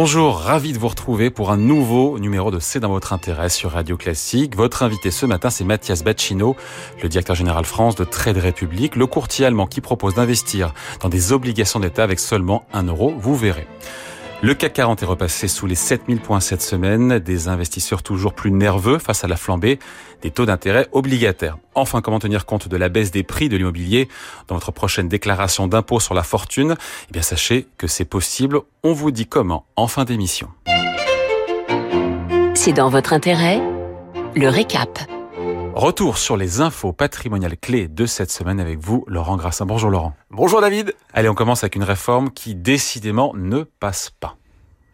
Bonjour, ravi de vous retrouver pour un nouveau numéro de C'est dans votre intérêt sur Radio Classique. Votre invité ce matin, c'est Mathias Bacchino, le directeur général France de Trade République, le courtier allemand qui propose d'investir dans des obligations d'État avec seulement un euro. Vous verrez. Le CAC 40 est repassé sous les 7000 points cette semaine, des investisseurs toujours plus nerveux face à la flambée des taux d'intérêt obligataires. Enfin, comment tenir compte de la baisse des prix de l'immobilier dans votre prochaine déclaration d'impôt sur la fortune? Eh bien, sachez que c'est possible. On vous dit comment en fin d'émission. C'est dans votre intérêt Le récap. Retour sur les infos patrimoniales clés de cette semaine avec vous, Laurent Grassin. Bonjour Laurent. Bonjour David. Allez, on commence avec une réforme qui décidément ne passe pas.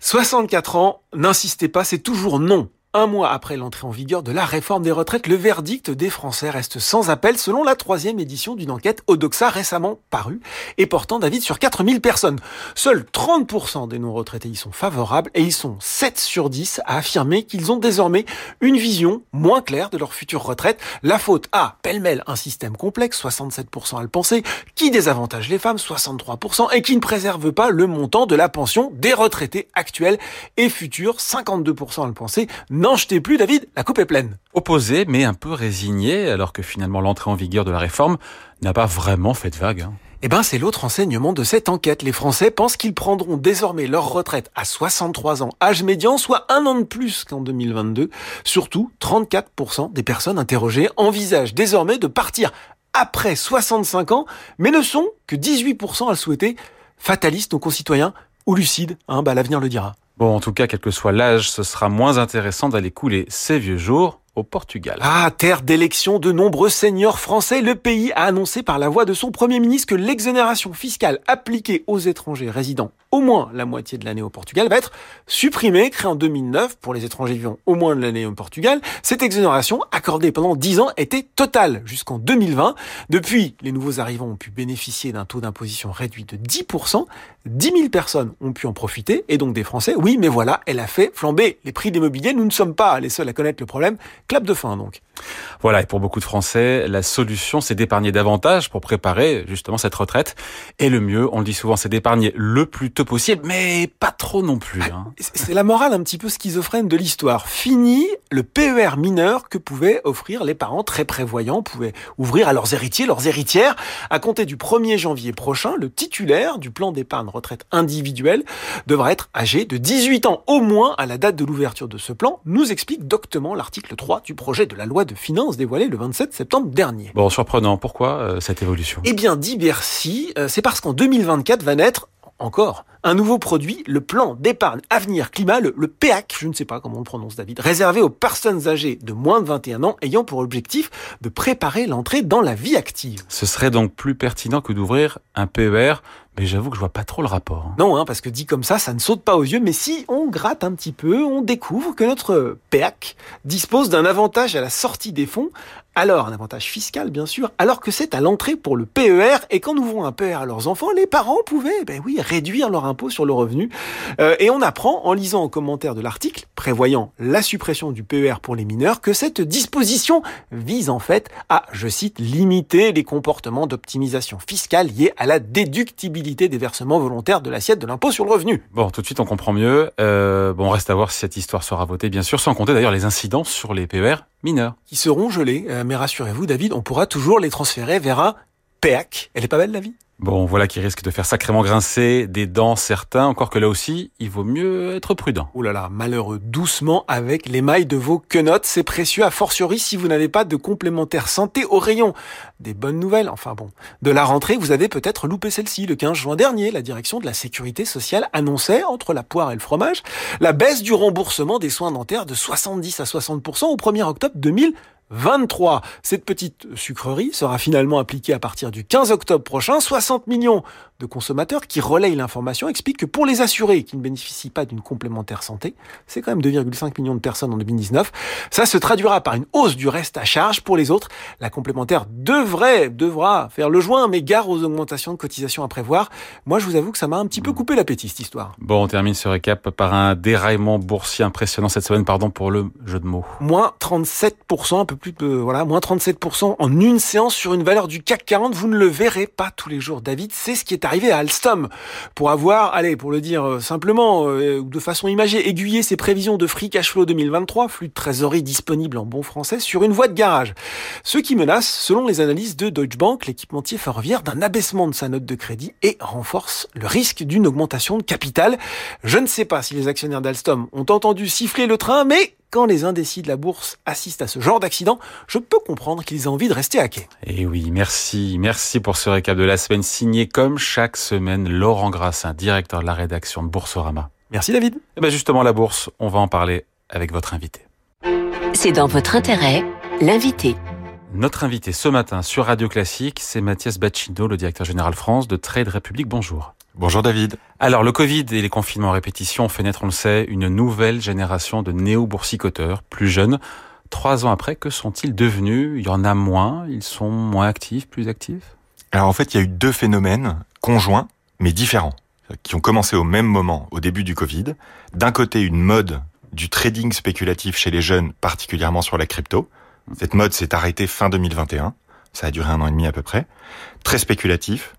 64 ans, n'insistez pas, c'est toujours non. Un mois après l'entrée en vigueur de la réforme des retraites, le verdict des Français reste sans appel selon la troisième édition d'une enquête Odoxa récemment parue et portant d'avis sur 4000 personnes. Seuls 30% des non-retraités y sont favorables et ils sont 7 sur 10 à affirmer qu'ils ont désormais une vision moins claire de leur future retraite. La faute à, pêle-mêle, un système complexe, 67% à le penser, qui désavantage les femmes, 63%, et qui ne préserve pas le montant de la pension des retraités actuels et futurs, 52% à le penser, N'en jetez plus, David, la coupe est pleine. Opposé, mais un peu résigné, alors que finalement l'entrée en vigueur de la réforme n'a pas vraiment fait de vague. Hein. Eh ben, c'est l'autre enseignement de cette enquête. Les Français pensent qu'ils prendront désormais leur retraite à 63 ans, âge médian, soit un an de plus qu'en 2022. Surtout, 34% des personnes interrogées envisagent désormais de partir après 65 ans, mais ne sont que 18% à le souhaiter. Fatalistes, nos concitoyens, ou lucides, hein, bah, l'avenir le dira. Bon, en tout cas, quel que soit l'âge, ce sera moins intéressant d'aller couler ces vieux jours au Portugal. Ah, terre d'élection de nombreux seigneurs français, le pays a annoncé par la voix de son Premier ministre que l'exonération fiscale appliquée aux étrangers résidant au moins la moitié de l'année au Portugal va être supprimée, créée en 2009 pour les étrangers vivant au moins de l'année au Portugal. Cette exonération, accordée pendant 10 ans, était totale jusqu'en 2020. Depuis, les nouveaux arrivants ont pu bénéficier d'un taux d'imposition réduit de 10%. 10 000 personnes ont pu en profiter, et donc des Français. Oui, mais voilà, elle a fait flamber les prix d'immobilier. Nous ne sommes pas les seuls à connaître le problème. Clap de fin, donc. Voilà, et pour beaucoup de Français, la solution, c'est d'épargner davantage pour préparer justement cette retraite. Et le mieux, on le dit souvent, c'est d'épargner le plus tôt possible, mais pas trop non plus. Hein. C'est la morale un petit peu schizophrène de l'histoire. Fini le PER mineur que pouvaient offrir les parents très prévoyants, pouvaient ouvrir à leurs héritiers, leurs héritières. À compter du 1er janvier prochain, le titulaire du plan d'épargne retraite individuelle devra être âgé de 18 ans au moins à la date de l'ouverture de ce plan, nous explique doctement l'article 3 du projet de la loi de finances dévoilé le 27 septembre dernier. Bon, surprenant. Pourquoi euh, cette évolution? Eh bien, dit Bercy, euh, c'est parce qu'en 2024 va naître encore un nouveau produit, le plan d'épargne avenir climat, le, le, PEAC, je ne sais pas comment on le prononce David, réservé aux personnes âgées de moins de 21 ans ayant pour objectif de préparer l'entrée dans la vie active. Ce serait donc plus pertinent que d'ouvrir un PER mais j'avoue que je vois pas trop le rapport. Hein. Non, hein, parce que dit comme ça, ça ne saute pas aux yeux. Mais si on gratte un petit peu, on découvre que notre PEAC dispose d'un avantage à la sortie des fonds. Alors, un avantage fiscal, bien sûr, alors que c'est à l'entrée pour le PER. Et quand nous ouvrons un PER à leurs enfants, les parents pouvaient, ben oui, réduire leur impôt sur le revenu. Euh, et on apprend, en lisant en commentaire de l'article, prévoyant la suppression du PER pour les mineurs, que cette disposition vise en fait à, je cite, limiter les comportements d'optimisation fiscale liés à la déductibilité des versements volontaires de l'assiette de l'impôt sur le revenu. Bon, tout de suite on comprend mieux. Euh, bon, reste à voir si cette histoire sera votée, bien sûr, sans compter d'ailleurs les incidences sur les PER mineurs. Qui seront gelés, euh, mais rassurez-vous David, on pourra toujours les transférer vers un PEAC. Elle est pas belle la vie? Bon, voilà qui risque de faire sacrément grincer des dents certains, encore que là aussi, il vaut mieux être prudent. Ouh là là, malheureux, doucement avec l'émail de vos quenottes, c'est précieux, a fortiori si vous n'avez pas de complémentaire santé au rayon. Des bonnes nouvelles, enfin bon. De la rentrée, vous avez peut-être loupé celle-ci. Le 15 juin dernier, la direction de la sécurité sociale annonçait, entre la poire et le fromage, la baisse du remboursement des soins dentaires de 70 à 60% au 1er octobre 2000. 23. Cette petite sucrerie sera finalement appliquée à partir du 15 octobre prochain. 60 millions de consommateurs qui relayent l'information expliquent que pour les assurés qui ne bénéficient pas d'une complémentaire santé, c'est quand même 2,5 millions de personnes en 2019, ça se traduira par une hausse du reste à charge. Pour les autres, la complémentaire devrait, devra faire le joint, mais gare aux augmentations de cotisations à prévoir. Moi, je vous avoue que ça m'a un petit peu coupé l'appétit, cette histoire. Bon, on termine ce récap par un déraillement boursier impressionnant cette semaine, pardon pour le jeu de mots. Moins 37%, un peu plus de, voilà, moins 37% en une séance sur une valeur du CAC 40. Vous ne le verrez pas tous les jours. David, c'est ce qui est arrivé à Alstom. Pour avoir, allez, pour le dire euh, simplement, euh, de façon imagée, aiguiller ses prévisions de free cash flow 2023, flux de trésorerie disponible en bon français, sur une voie de garage. Ce qui menace, selon les analyses de Deutsche Bank, l'équipementier ferroviaire d'un abaissement de sa note de crédit et renforce le risque d'une augmentation de capital. Je ne sais pas si les actionnaires d'Alstom ont entendu siffler le train, mais quand les indécis de la bourse assistent à ce genre d'accident, je peux comprendre qu'ils aient envie de rester à quai. Et eh oui, merci. Merci pour ce récap de la semaine signé comme chaque semaine Laurent Grassin, directeur de la rédaction de Boursorama. Merci David. Et eh bien justement, la bourse, on va en parler avec votre invité. C'est dans votre intérêt, l'invité. Notre invité ce matin sur Radio Classique, c'est Mathias Bacchino, le directeur général France de Trade Republic. Bonjour. Bonjour David. Alors le Covid et les confinements à répétition ont fait naître, on le sait, une nouvelle génération de néo-boursicoteurs, plus jeunes. Trois ans après, que sont-ils devenus? Il y en a moins, ils sont moins actifs, plus actifs? Alors en fait, il y a eu deux phénomènes conjoints, mais différents, qui ont commencé au même moment, au début du Covid. D'un côté, une mode du trading spéculatif chez les jeunes, particulièrement sur la crypto. Cette mode s'est arrêtée fin 2021, ça a duré un an et demi à peu près, très spéculatif.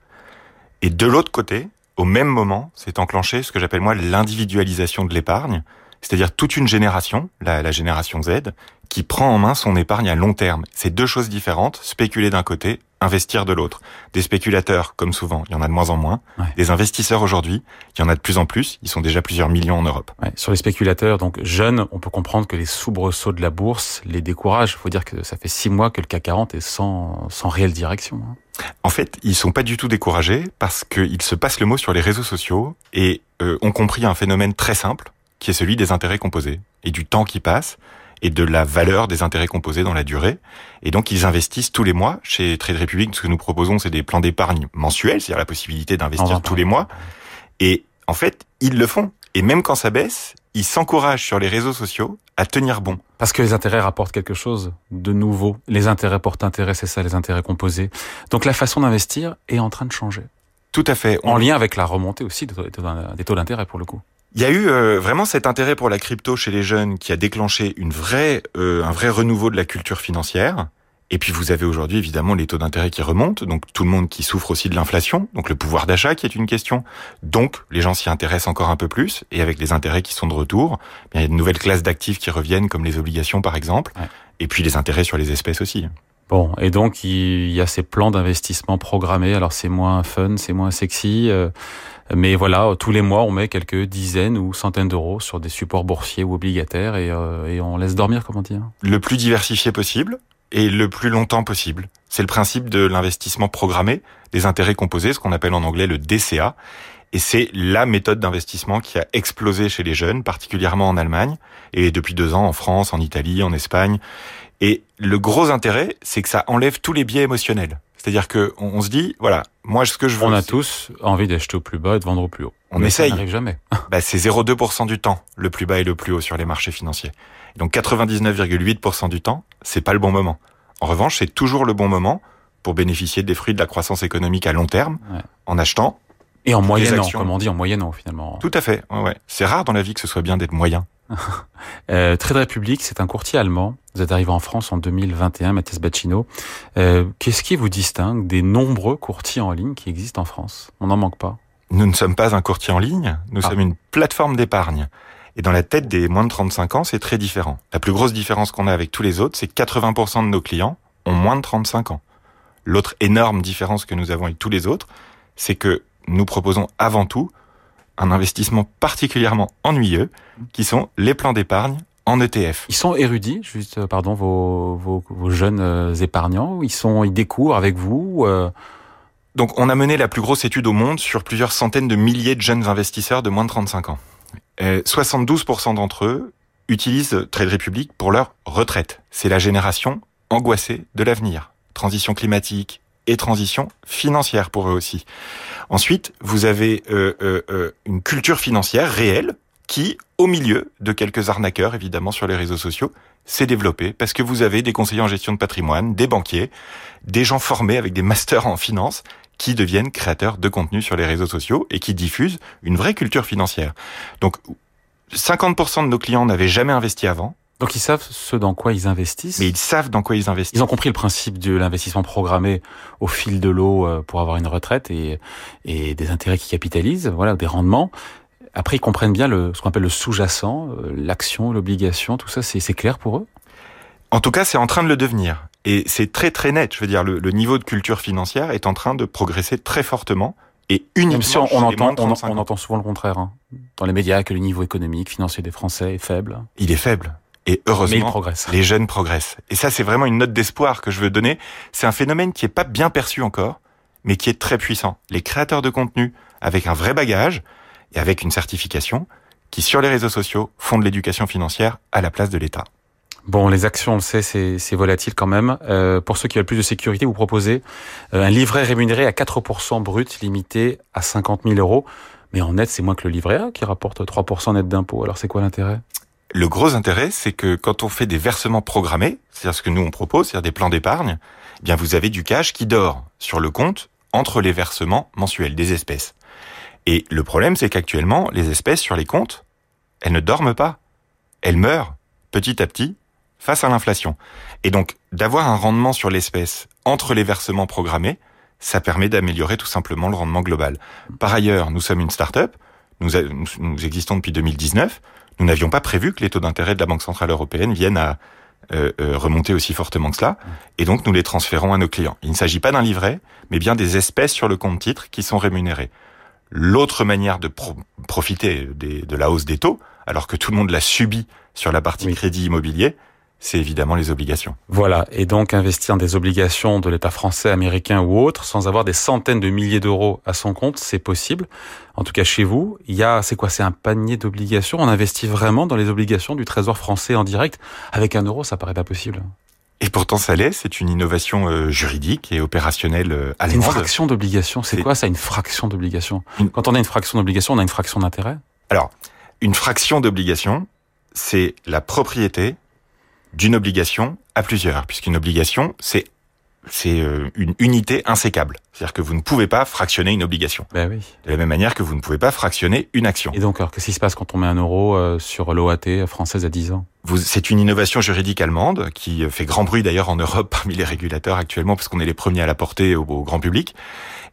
Et de l'autre côté, au même moment, s'est enclenché ce que j'appelle moi l'individualisation de l'épargne, c'est-à-dire toute une génération, la, la, génération Z, qui prend en main son épargne à long terme. C'est deux choses différentes, spéculer d'un côté, investir de l'autre. Des spéculateurs, comme souvent, il y en a de moins en moins. Des investisseurs aujourd'hui, il y en a de plus en plus. Ils sont déjà plusieurs millions en Europe. Ouais. Sur les spéculateurs, donc jeunes, on peut comprendre que les soubresauts de la bourse les découragent. Il faut dire que ça fait six mois que le CAC 40 est sans, sans réelle direction. Hein. En fait, ils sont pas du tout découragés parce qu'ils se passent le mot sur les réseaux sociaux et euh, ont compris un phénomène très simple qui est celui des intérêts composés et du temps qui passe et de la valeur des intérêts composés dans la durée. Et donc, ils investissent tous les mois. Chez Trade Republic, ce que nous proposons, c'est des plans d'épargne mensuels, c'est-à-dire la possibilité d'investir tous les mois. Et en fait, ils le font. Et même quand ça baisse, ils s'encouragent sur les réseaux sociaux à tenir bon. Parce que les intérêts rapportent quelque chose de nouveau. Les intérêts portent intérêt, c'est ça, les intérêts composés. Donc la façon d'investir est en train de changer. Tout à fait. En lien avec la remontée aussi des taux d'intérêt pour le coup. Il y a eu euh, vraiment cet intérêt pour la crypto chez les jeunes qui a déclenché une vraie, euh, un vrai renouveau de la culture financière. Et puis vous avez aujourd'hui évidemment les taux d'intérêt qui remontent, donc tout le monde qui souffre aussi de l'inflation, donc le pouvoir d'achat qui est une question. Donc les gens s'y intéressent encore un peu plus, et avec les intérêts qui sont de retour, il y a de nouvelles classes d'actifs qui reviennent, comme les obligations par exemple, ouais. et puis les intérêts sur les espèces aussi. Bon, et donc il y a ces plans d'investissement programmés. Alors c'est moins fun, c'est moins sexy, euh, mais voilà, tous les mois on met quelques dizaines ou centaines d'euros sur des supports boursiers ou obligataires et, euh, et on laisse dormir, comment dire Le plus diversifié possible et le plus longtemps possible. C'est le principe de l'investissement programmé, des intérêts composés, ce qu'on appelle en anglais le DCA. Et c'est la méthode d'investissement qui a explosé chez les jeunes, particulièrement en Allemagne, et depuis deux ans en France, en Italie, en Espagne. Et le gros intérêt, c'est que ça enlève tous les biais émotionnels. C'est-à-dire que on, se dit, voilà, moi ce que je veux. On a tous envie d'acheter au plus bas et de vendre au plus haut. On Mais essaye. Ça n'arrive jamais. bah, c'est 0,2% du temps, le plus bas et le plus haut sur les marchés financiers. Donc 99,8% du temps, c'est pas le bon moment. En revanche, c'est toujours le bon moment pour bénéficier des fruits de la croissance économique à long terme Ouais. en achetant. Et en moyennant, comme on dit, en moyennant finalement. Tout à fait. Ouais, ouais. C'est rare dans la vie que ce soit bien d'être moyen. Euh, Trade Republic, c'est un courtier allemand. Vous êtes arrivé en France en 2021, Mathias Bacchino. Euh, Qu'est-ce qui vous distingue des nombreux courtiers en ligne qui existent en France? On n'en manque pas. Nous ne sommes pas un courtier en ligne, nous Ah. sommes une plateforme d'épargne. Et dans la tête des moins de 35 ans, c'est très différent. La plus grosse différence qu'on a avec tous les autres, c'est que 80% de nos clients ont moins de 35 ans. L'autre énorme différence que nous avons avec tous les autres, c'est que nous proposons avant tout un investissement particulièrement ennuyeux, qui sont les plans d'épargne en ETF. Ils sont érudits, juste, euh, pardon, vos, vos, vos jeunes euh, épargnants. Ils sont, ils découvrent avec vous. euh, Donc on a mené la plus grosse étude au monde sur plusieurs centaines de milliers de jeunes investisseurs de moins de 35 ans. Euh, 72% d'entre eux utilisent Trade Republic pour leur retraite. C'est la génération angoissée de l'avenir. Transition climatique et transition financière pour eux aussi. Ensuite, vous avez euh, euh, euh, une culture financière réelle qui, au milieu de quelques arnaqueurs, évidemment, sur les réseaux sociaux, s'est développée parce que vous avez des conseillers en gestion de patrimoine, des banquiers, des gens formés avec des masters en finance qui deviennent créateurs de contenu sur les réseaux sociaux et qui diffusent une vraie culture financière. Donc, 50% de nos clients n'avaient jamais investi avant. Donc ils savent ce dans quoi ils investissent. Mais ils savent dans quoi ils investissent. Ils ont compris le principe de l'investissement programmé au fil de l'eau euh, pour avoir une retraite et, et des intérêts qui capitalisent, voilà, des rendements. Après, ils comprennent bien le, ce qu'on appelle le sous-jacent, euh, l'action, l'obligation, tout ça, c'est clair pour eux? En tout cas, c'est en train de le devenir. Et c'est très très net. Je veux dire, le, le, niveau de culture financière est en train de progresser très fortement. Et uniquement Même si on, on entend, on, on, entend souvent le contraire hein. dans les médias que le niveau économique, financier des Français est faible. Il est faible. Et heureusement, les jeunes progressent. Et ça, c'est vraiment une note d'espoir que je veux donner. C'est un phénomène qui est pas bien perçu encore, mais qui est très puissant. Les créateurs de contenu, avec un vrai bagage et avec une certification, qui sur les réseaux sociaux font de l'éducation financière à la place de l'État. Bon, les actions, on le sait, c'est volatile quand même. Euh, pour ceux qui veulent plus de sécurité, vous proposez euh, un livret rémunéré à 4% brut, limité à 50 000 euros. Mais en net, c'est moins que le livret A qui rapporte 3% net d'impôt. Alors c'est quoi l'intérêt? Le gros intérêt, c'est que quand on fait des versements programmés, c'est-à-dire ce que nous on propose, c'est-à-dire des plans d'épargne, eh bien vous avez du cash qui dort sur le compte entre les versements mensuels des espèces. Et le problème, c'est qu'actuellement, les espèces sur les comptes, elles ne dorment pas. Elles meurent petit à petit face à l'inflation. Et donc, d'avoir un rendement sur l'espèce entre les versements programmés, ça permet d'améliorer tout simplement le rendement global. Par ailleurs, nous sommes une start-up, nous, nous existons depuis 2019, nous n'avions pas prévu que les taux d'intérêt de la Banque Centrale Européenne viennent à euh, euh, remonter aussi fortement que cela, et donc nous les transférons à nos clients. Il ne s'agit pas d'un livret, mais bien des espèces sur le compte titre qui sont rémunérées. L'autre manière de profiter de la hausse des taux, alors que tout le monde l'a subi sur la partie crédit immobilier, c'est évidemment les obligations. Voilà, et donc investir des obligations de l'État français, américain ou autre, sans avoir des centaines de milliers d'euros à son compte, c'est possible. En tout cas, chez vous, il y a, c'est quoi, c'est un panier d'obligations? On investit vraiment dans les obligations du Trésor français en direct? Avec un euro, ça paraît pas possible. Et pourtant, ça l'est. C'est une innovation euh, juridique et opérationnelle euh, allemande. Une fraction d'obligation. C'est quoi ça, une fraction d'obligation? Quand on a une fraction d'obligation, on a une fraction d'intérêt? Alors, une fraction d'obligation, c'est la propriété d'une obligation à plusieurs, puisqu'une obligation, c'est c'est euh, une unité insécable. C'est-à-dire que vous ne pouvez pas fractionner une obligation. Ben oui. De la même manière que vous ne pouvez pas fractionner une action. Et donc, alors, qu'est-ce qui se passe quand on met un euro euh, sur l'OAT française à 10 ans? C'est une innovation juridique allemande qui fait grand bruit d'ailleurs en Europe parmi les régulateurs actuellement, parce qu'on est les premiers à la porter au, au grand public.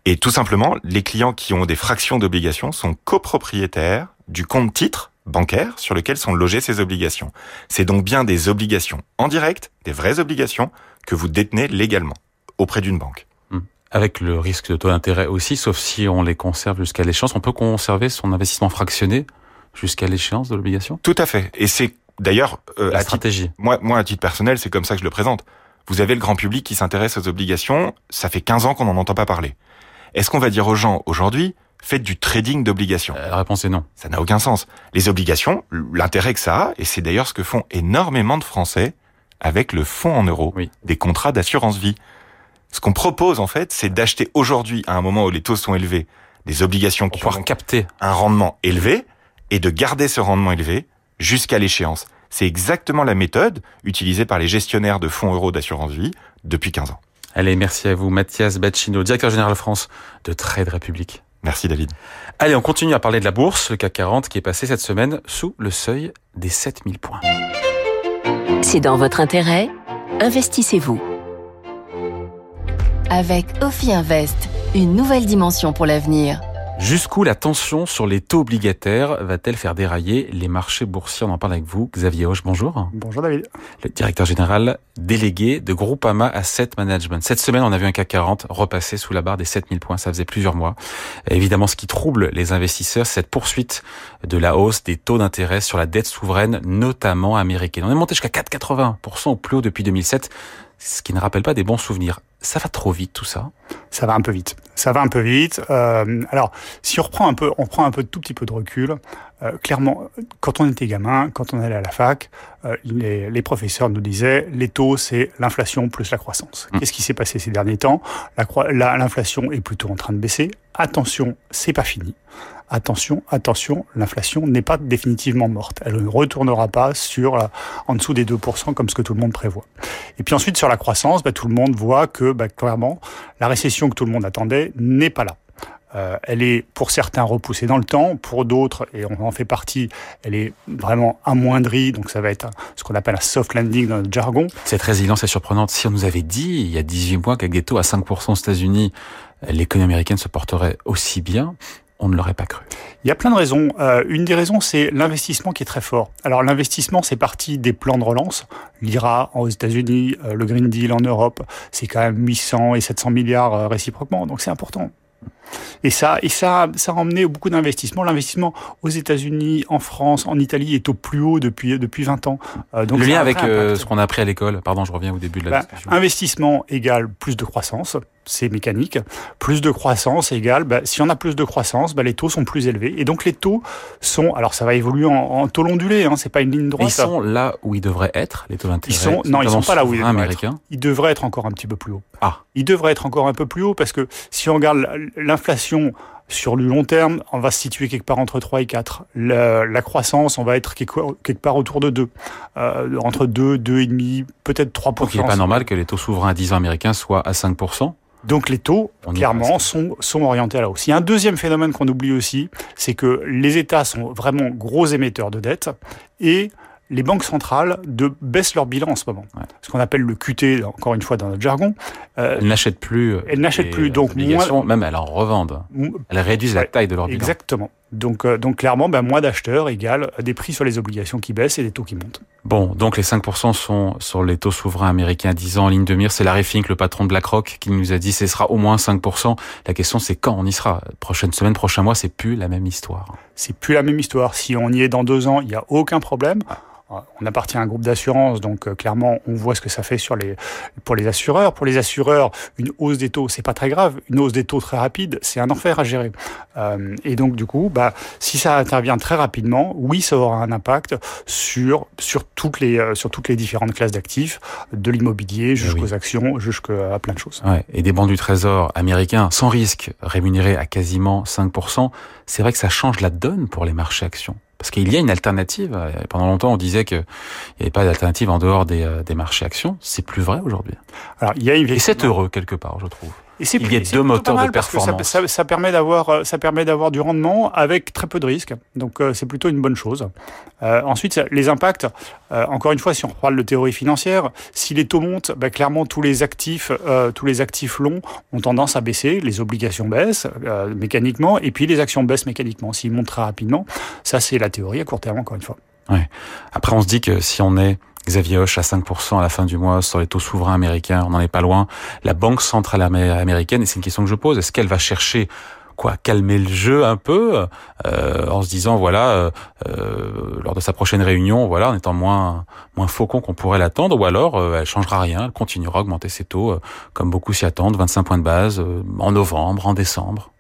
Et tout simplement, les clients qui ont des fractions d'obligations sont copropriétaires du compte titre bancaire sur lequel sont logées ces obligations. C'est donc bien des obligations en direct, des vraies obligations, que vous détenez légalement auprès d'une banque. Hmm. Avec le risque de taux d'intérêt aussi, sauf si on les conserve jusqu'à l'échéance, on peut conserver son investissement fractionné jusqu'à l'échéance de l'obligation? Tout à fait. Et c'est d'ailleurs... Euh, La stratégie. moi, moi, à titre personnel, c'est comme ça que je le présente. Vous avez le grand public qui s'intéresse aux obligations, ça fait 15 ans qu'on n'en entend pas parler. Est-ce qu'on va dire aux gens aujourd'hui, faites du trading d'obligations euh, La réponse est non. Ça n'a aucun sens. Les obligations, l'intérêt que ça a, et c'est d'ailleurs ce que font énormément de Français avec le fonds en euros, des contrats d'assurance vie. Ce qu'on propose en fait, c'est d'acheter aujourd'hui, à un moment où les taux sont élevés, des obligations qui ont capter un rendement élevé et de garder ce rendement élevé jusqu'à l'échéance. C'est exactement la méthode utilisée par les gestionnaires de fonds euros d'assurance vie depuis 15 ans. Allez, merci à vous, Mathias Bacchino, directeur général France de Trade République. Merci David. Allez, on continue à parler de la bourse, le CAC 40 qui est passé cette semaine sous le seuil des 7000 points. C'est dans votre intérêt, investissez-vous. Avec Ophi Invest, une nouvelle dimension pour l'avenir. Jusqu'où la tension sur les taux obligataires va-t-elle faire dérailler les marchés boursiers? On en parle avec vous. Xavier Hoche, bonjour. Bonjour David. Le directeur général délégué de Groupama Asset Management. Cette semaine, on a vu un CAC 40 repasser sous la barre des 7000 points. Ça faisait plusieurs mois. évidemment, ce qui trouble les investisseurs, c'est cette poursuite de la hausse des taux d'intérêt sur la dette souveraine, notamment américaine. On est monté jusqu'à 4,80% au plus haut depuis 2007 ce qui ne rappelle pas des bons souvenirs. Ça va trop vite tout ça Ça va un peu vite. Ça va un peu vite. Euh, alors, si on reprend un peu, on prend un peu tout petit peu de recul. Euh, clairement, quand on était gamin, quand on allait à la fac, euh, les, les, professeurs nous disaient les taux, c'est l'inflation plus la croissance. Mmh. Qu'est-ce qui s'est passé ces derniers temps? L'inflation est plutôt en train de baisser. Attention, c'est pas fini attention, attention, l'inflation n'est pas définitivement morte. Elle ne retournera pas sur en dessous des 2% comme ce que tout le monde prévoit. Et puis ensuite, sur la croissance, bah, tout le monde voit que bah, clairement, la récession que tout le monde attendait n'est pas là. Euh, elle est pour certains repoussée dans le temps, pour d'autres, et on en fait partie, elle est vraiment amoindrie, donc ça va être ce qu'on appelle un soft landing dans notre jargon. Cette résilience est surprenante. Si on nous avait dit il y a 18 mois des taux à 5% aux États-Unis, l'économie américaine se porterait aussi bien, on ne l'aurait pas cru. Il y a plein de raisons. Euh, une des raisons, c'est l'investissement qui est très fort. Alors l'investissement, c'est parti des plans de relance. L'IRA aux États-Unis, euh, le Green Deal en Europe, c'est quand même 800 et 700 milliards euh, réciproquement. Donc c'est important. Et ça, et ça, ça a emmené beaucoup d'investissements. L'investissement aux États-Unis, en France, en Italie est au plus haut depuis depuis 20 ans. donc le lien avec ce qu'on a appris à l'école. Pardon, je reviens au début de la bah, discussion. Investissement égale plus de croissance c'est mécanique. Plus de croissance égale, bah, si on a plus de croissance, bah, les taux sont plus élevés. Et donc les taux sont, alors ça va évoluer en, en taux ondulé, hein, c'est pas une ligne droite. ils sont là où ils devraient être, les taux d'intérêt. Ils sont, non, ils sont pas là où ils devraient être. Ils devraient être encore un petit peu plus haut. Ah. Ils devraient être encore un peu plus haut parce que si on regarde l'inflation sur le long terme, on va se situer quelque part entre 3 et 4. La, la croissance, on va être quelque, part autour de 2. Euh, entre 2, 2,5, peut-être 3%. Donc il n'est pas normal que les taux souverains à 10 ans américains soient à 5% donc les taux, clairement, sont, sont orientés à la hausse. Il y a un deuxième phénomène qu'on oublie aussi, c'est que les États sont vraiment gros émetteurs de dettes et les banques centrales de baissent leur bilan en ce moment. Ce qu'on appelle le QT, encore une fois dans notre jargon. Euh, elles n'achètent plus. Elles n'achètent plus, donc moins... même elles en revendent. Elles réduisent la taille de leur bilan. Exactement. Donc, euh, donc clairement, ben, moins d'acheteurs égale des prix sur les obligations qui baissent et des taux qui montent. Bon, donc les 5% sont sur les taux souverains américains à 10 ans en ligne de mire. C'est Larry Fink, le patron de BlackRock, qui nous a dit ce sera au moins 5%. La question, c'est quand on y sera. Prochaine semaine, prochain mois, c'est plus la même histoire. C'est plus la même histoire. Si on y est dans deux ans, il n'y a aucun problème. On appartient à un groupe d'assurance, donc euh, clairement, on voit ce que ça fait sur les pour les assureurs. Pour les assureurs, une hausse des taux, c'est pas très grave. Une hausse des taux très rapide, c'est un enfer à gérer. Euh, et donc, du coup, bah, si ça intervient très rapidement, oui, ça aura un impact sur sur toutes les euh, sur toutes les différentes classes d'actifs, de l'immobilier jusqu'aux actions, jusqu'à plein de choses. Ouais, et des banques du Trésor américains sans risque, rémunérés à quasiment 5%, c'est vrai que ça change la donne pour les marchés actions. Parce qu'il y a une alternative. Pendant longtemps, on disait qu'il n'y avait pas d'alternative en dehors des, euh, des marchés actions. C'est plus vrai aujourd'hui. Alors, il y a une... Et c'est heureux quelque part, je trouve. Et c'est il y a deux moteurs de performance. Ça, ça, permet d'avoir, euh, ça permet d'avoir du rendement avec très peu de risques. Donc euh, c'est plutôt une bonne chose. Euh, ensuite, les impacts. Euh, encore une fois, si on parle de théorie financière, si les taux montent, bah, clairement tous les actifs, euh, tous les actifs longs ont tendance à baisser. Les obligations baissent mécaniquement, et puis les actions baissent mécaniquement. S'ils montent très rapidement, ça c'est la théorie à court terme. Encore une fois. Ouais. Après, on se dit que si on est Xavier Hoche à 5% à la fin du mois sur les taux souverains américains, on n'en est pas loin. La Banque centrale américaine, et c'est une question que je pose, est-ce qu'elle va chercher quoi calmer le jeu un peu euh, en se disant voilà euh, euh, lors de sa prochaine réunion voilà en étant moins moins faucon qu'on pourrait l'attendre ou alors euh, elle changera rien elle continuera à augmenter ses taux comme beaucoup s'y attendent 25 points de base en novembre en décembre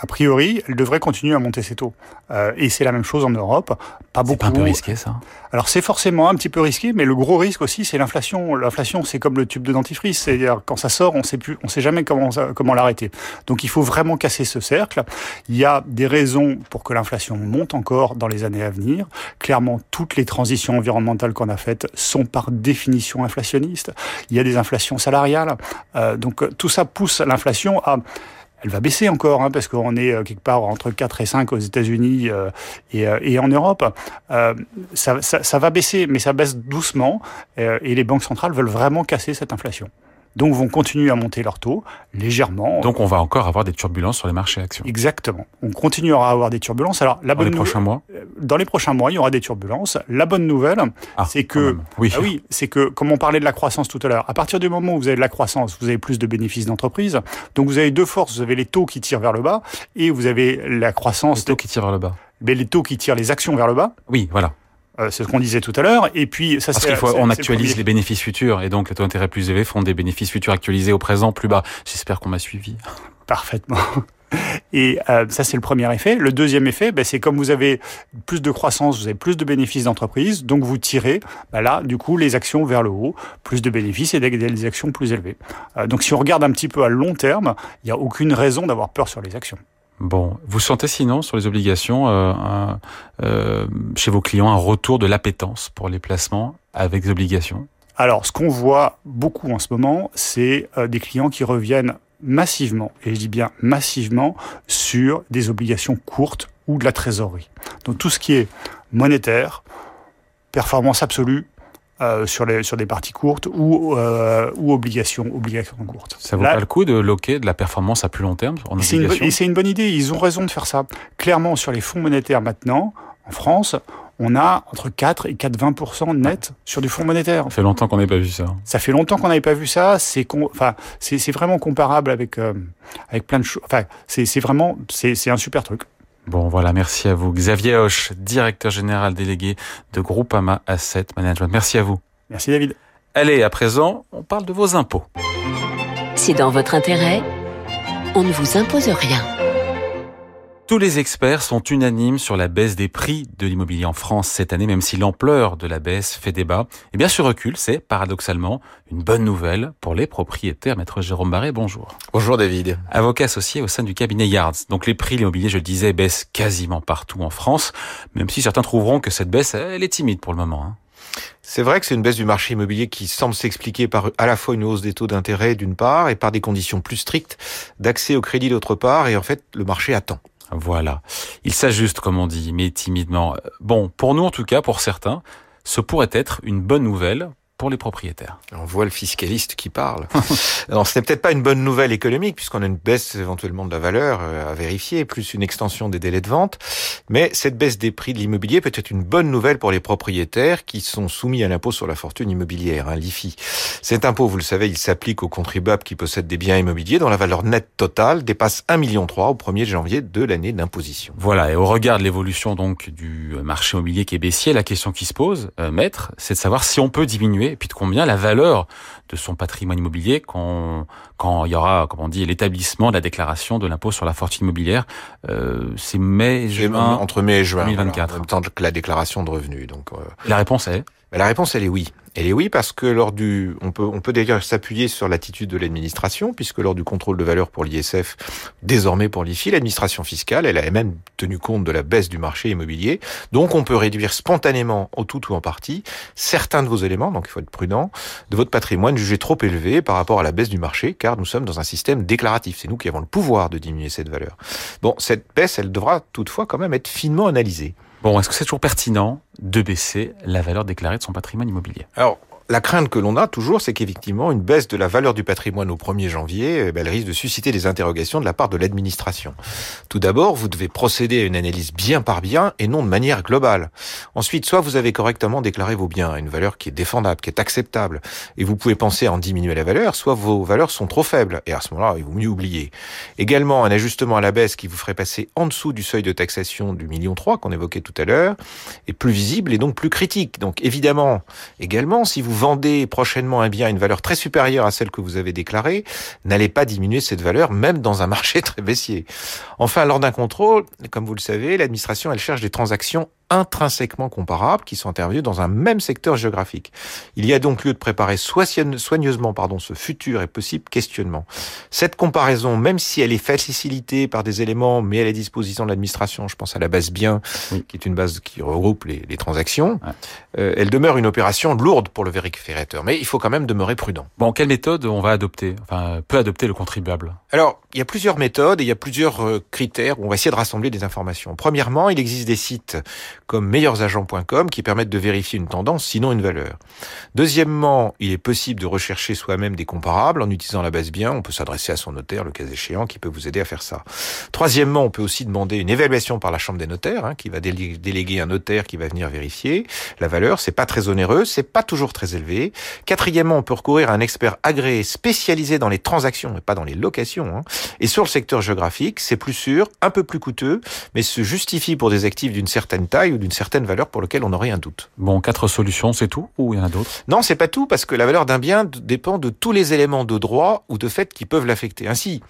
a priori, elle devrait continuer à monter ses taux. Euh, et c'est la même chose en Europe. Pas beaucoup. C'est un peu risqué, ça. Alors c'est forcément un petit peu risqué, mais le gros risque aussi, c'est l'inflation. L'inflation, c'est comme le tube de dentifrice. C'est-à-dire quand ça sort, on sait plus, on sait jamais comment comment l'arrêter. Donc il faut vraiment casser ce cercle. Il y a des raisons pour que l'inflation monte encore dans les années à venir. Clairement, toutes les transitions environnementales qu'on a faites sont par définition inflationnistes. Il y a des inflations salariales. Euh, donc tout ça pousse l'inflation à elle va baisser encore, hein, parce qu'on est euh, quelque part entre 4 et 5 aux États-Unis euh, et, euh, et, en Europe. Euh, ça, ça, ça, va baisser, mais ça baisse doucement, et les banques centrales veulent vraiment casser cette inflation donc vont continuer à monter leurs taux légèrement. Donc on va encore avoir des turbulences sur les marchés actions. Exactement. On continuera à avoir des turbulences. Alors la dans les prochains mois? Euh, dans les prochains mois, il y aura des turbulences. La bonne nouvelle, ah, c'est que oui, ah oui, c'est que comme on parlait de la croissance tout à l'heure, à partir du moment où vous avez de la croissance, vous avez plus de bénéfices d'entreprise. Donc vous avez deux forces. Vous avez les taux qui tirent vers le bas et vous avez la croissance. Les taux qui tirent vers le bas. Mais les taux qui tirent les actions vers le bas. Oui, voilà. Euh, c'est ce qu'on disait tout à l'heure. Et puis, ça, Parce qu'il faut, on le actualise les bénéfices futurs et donc les taux d'intérêt plus élevés font des bénéfices futurs actualisés au présent plus bas. J'espère qu'on m'a suivi. Parfaitement. Et euh, ça, c'est le premier effet. Le deuxième effet, ben, c'est comme vous avez plus de croissance, vous avez plus de bénéfices d'entreprise, donc vous tirez, ben là, du coup, les actions vers le haut, plus de bénéfices et des, des actions plus élevées. Euh, donc si on regarde un petit peu à long terme, il n'y a aucune raison d'avoir peur sur les actions. Bon, vous sentez sinon sur les obligations euh, euh, chez vos clients un retour de l'appétence pour les placements avec des obligations? Alors, ce qu'on voit beaucoup en ce moment, c'est euh, des clients qui reviennent massivement, et je dis bien massivement, sur des obligations courtes ou de la trésorerie. Donc tout ce qui est monétaire, performance absolue euh, sur, les, sur des parties courtes ou, euh, ou obligations, obligations courtes. Ça vaut Là, pas le coup de loquer de la performance à plus long terme en et c'est une, obligations et c'est une bonne idée, ils ont raison de faire ça. Clairement, sur les fonds monétaires maintenant, en France, on a entre 4 et 4,20% net sur du fonds monétaire. Ça fait longtemps qu'on n'avait pas vu ça. Ça fait longtemps qu'on n'avait pas vu ça. C'est con- enfin, c'est c'est vraiment comparable avec euh, avec plein de choses. Enfin, c'est c'est vraiment c'est c'est un super truc. Bon, voilà, merci à vous. Xavier Hoche, directeur général délégué de Groupama Asset Management. Merci à vous. Merci David. Allez, à présent, on parle de vos impôts. C'est dans votre intérêt. On ne vous impose rien. Tous les experts sont unanimes sur la baisse des prix de l'immobilier en France cette année, même si l'ampleur de la baisse fait débat. Et bien ce recul, c'est paradoxalement une bonne nouvelle pour les propriétaires. Maître Jérôme Barré, bonjour. Bonjour David. Avocat associé au sein du cabinet Yards. Donc les prix de l'immobilier, je le disais, baissent quasiment partout en France, même si certains trouveront que cette baisse, elle est timide pour le moment. hein. C'est vrai que c'est une baisse du marché immobilier qui semble s'expliquer par à la fois une hausse des taux d'intérêt d'une part et par des conditions plus strictes d'accès au crédit d'autre part et en fait le marché attend. Voilà. Il s'ajuste, comme on dit, mais timidement. Bon, pour nous en tout cas, pour certains, ce pourrait être une bonne nouvelle pour les propriétaires. On voit le fiscaliste qui parle. Alors, ce n'est peut-être pas une bonne nouvelle économique puisqu'on a une baisse éventuellement de la valeur euh, à vérifier, plus une extension des délais de vente. Mais cette baisse des prix de l'immobilier peut être une bonne nouvelle pour les propriétaires qui sont soumis à l'impôt sur la fortune immobilière, hein, l'IFI. Cet impôt, vous le savez, il s'applique aux contribuables qui possèdent des biens immobiliers dont la valeur nette totale dépasse 1,3 million au 1er janvier de l'année d'imposition. Voilà, et au regard de l'évolution donc du marché immobilier qui est baissier, la question qui se pose, euh, maître, c'est de savoir si on peut diminuer, et puis de combien la valeur de son patrimoine immobilier quand, quand il y aura, comme on dit, l'établissement de la déclaration de l'impôt sur la fortune immobilière. Euh, c'est mai, juin. entre mai et juin, 2024. voilà, en même temps que la déclaration de revenus. Donc, euh, La réponse est? La réponse, elle est oui. Elle est oui parce que lors du, on peut, on peut d'ailleurs s'appuyer sur l'attitude de l'administration, puisque lors du contrôle de valeur pour l'ISF, désormais pour l'IFI, l'administration fiscale, elle a même tenu compte de la baisse du marché immobilier. Donc, on peut réduire spontanément, au tout ou en partie, certains de vos éléments, donc il faut être prudent, de votre patrimoine jugé trop élevé par rapport à la baisse du marché, car nous sommes dans un système déclaratif. C'est nous qui avons le pouvoir de diminuer cette valeur. Bon, cette baisse, elle devra toutefois quand même être finement analysée. Bon. Est-ce que c'est toujours pertinent de baisser la valeur déclarée de son patrimoine immobilier? La crainte que l'on a toujours, c'est qu'effectivement, une baisse de la valeur du patrimoine au 1er janvier, eh ben, elle risque de susciter des interrogations de la part de l'administration. Tout d'abord, vous devez procéder à une analyse bien par bien et non de manière globale. Ensuite, soit vous avez correctement déclaré vos biens à une valeur qui est défendable, qui est acceptable, et vous pouvez penser à en diminuer la valeur, soit vos valeurs sont trop faibles, et à ce moment-là, il vaut mieux oublier. Également, un ajustement à la baisse qui vous ferait passer en dessous du seuil de taxation du million 3 qu'on évoquait tout à l'heure, est plus visible et donc plus critique. Donc évidemment, également, si vous vendez prochainement un bien à une valeur très supérieure à celle que vous avez déclarée, n'allez pas diminuer cette valeur, même dans un marché très baissier. Enfin, lors d'un contrôle, comme vous le savez, l'administration, elle cherche des transactions intrinsèquement comparables qui sont intervenues dans un même secteur géographique. Il y a donc lieu de préparer soigne- soigneusement pardon, ce futur et possible questionnement. Cette comparaison, même si elle est facilitée par des éléments mis à la disposition de l'administration, je pense à la base bien, Oui. qui est une base qui regroupe les, les transactions, Ouais. euh, elle demeure une opération lourde pour le vérificateur. Mais il faut quand même demeurer prudent. Bon, quelle méthode on va adopter Enfin, peut adopter le contribuable? Alors, il y a plusieurs méthodes et il y a plusieurs euh, critères où on va essayer de rassembler des informations. Premièrement, il existe des sites comme meilleursagents.com qui permettent de vérifier une tendance, sinon une valeur. Deuxièmement, il est possible de rechercher soi-même des comparables en utilisant la base bien. On peut s'adresser à son notaire, le cas échéant, qui peut vous aider à faire ça. Troisièmement, on peut aussi demander une évaluation par la chambre des notaires, hein, qui va délé- déléguer un notaire qui va venir vérifier la valeur. C'est pas très onéreux, c'est pas toujours très élevé. Quatrièmement, on peut recourir à un expert agréé spécialisé dans les transactions et pas dans les locations. hein. Et sur le secteur géographique, c'est plus sûr, un peu plus coûteux, mais se justifie pour des actifs d'une certaine taille ou d'une certaine valeur pour lequel on aurait un doute. Bon, quatre solutions, c'est tout ou il y en a d'autres? Non, c'est pas tout parce que la valeur d'un bien dépend de tous les éléments de droit ou de fait qui peuvent l'affecter. Ainsi,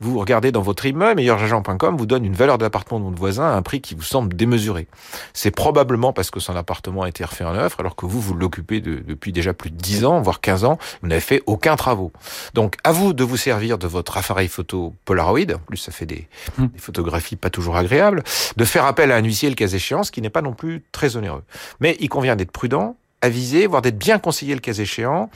vous regardez dans votre immeuble, meilleuragent.com vous donne une valeur d'appartement de votre voisin à un prix qui vous semble démesuré. C'est probablement parce que son appartement a été refait en neuf, alors que vous, vous l'occupez depuis déjà plus de 10 ans, voire 15 ans, vous n'avez fait aucun travaux. Donc, à vous de vous servir de votre appareil photo Polaroid, en plus ça fait des, hmm. des photographies pas toujours agréables, de faire appel à un huissier le cas échéant, ce qui n'est pas non plus très onéreux. Mais il convient d'être prudent, aviser, voire d'être bien conseillé le cas échéant.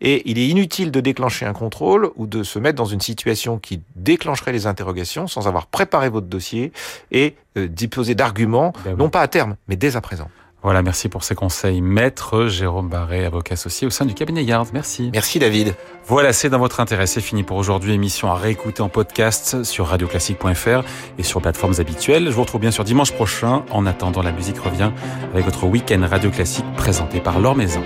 Et il est inutile de déclencher un contrôle ou de se mettre dans une situation qui déclencherait les interrogations sans avoir préparé votre dossier et euh, disposer d'arguments, ben non pas à terme, mais dès à présent. Voilà, merci pour ces conseils. Maître Jérôme Barré, avocat associé au sein du cabinet Yard. Merci. Merci David. Voilà, c'est dans votre intérêt. C'est fini pour aujourd'hui. Émission à réécouter en podcast sur radioclassique.fr et sur plateformes habituelles. Je vous retrouve bien sûr dimanche prochain. En attendant, la musique revient avec votre week-end Radio Classique présenté par Laure Maison.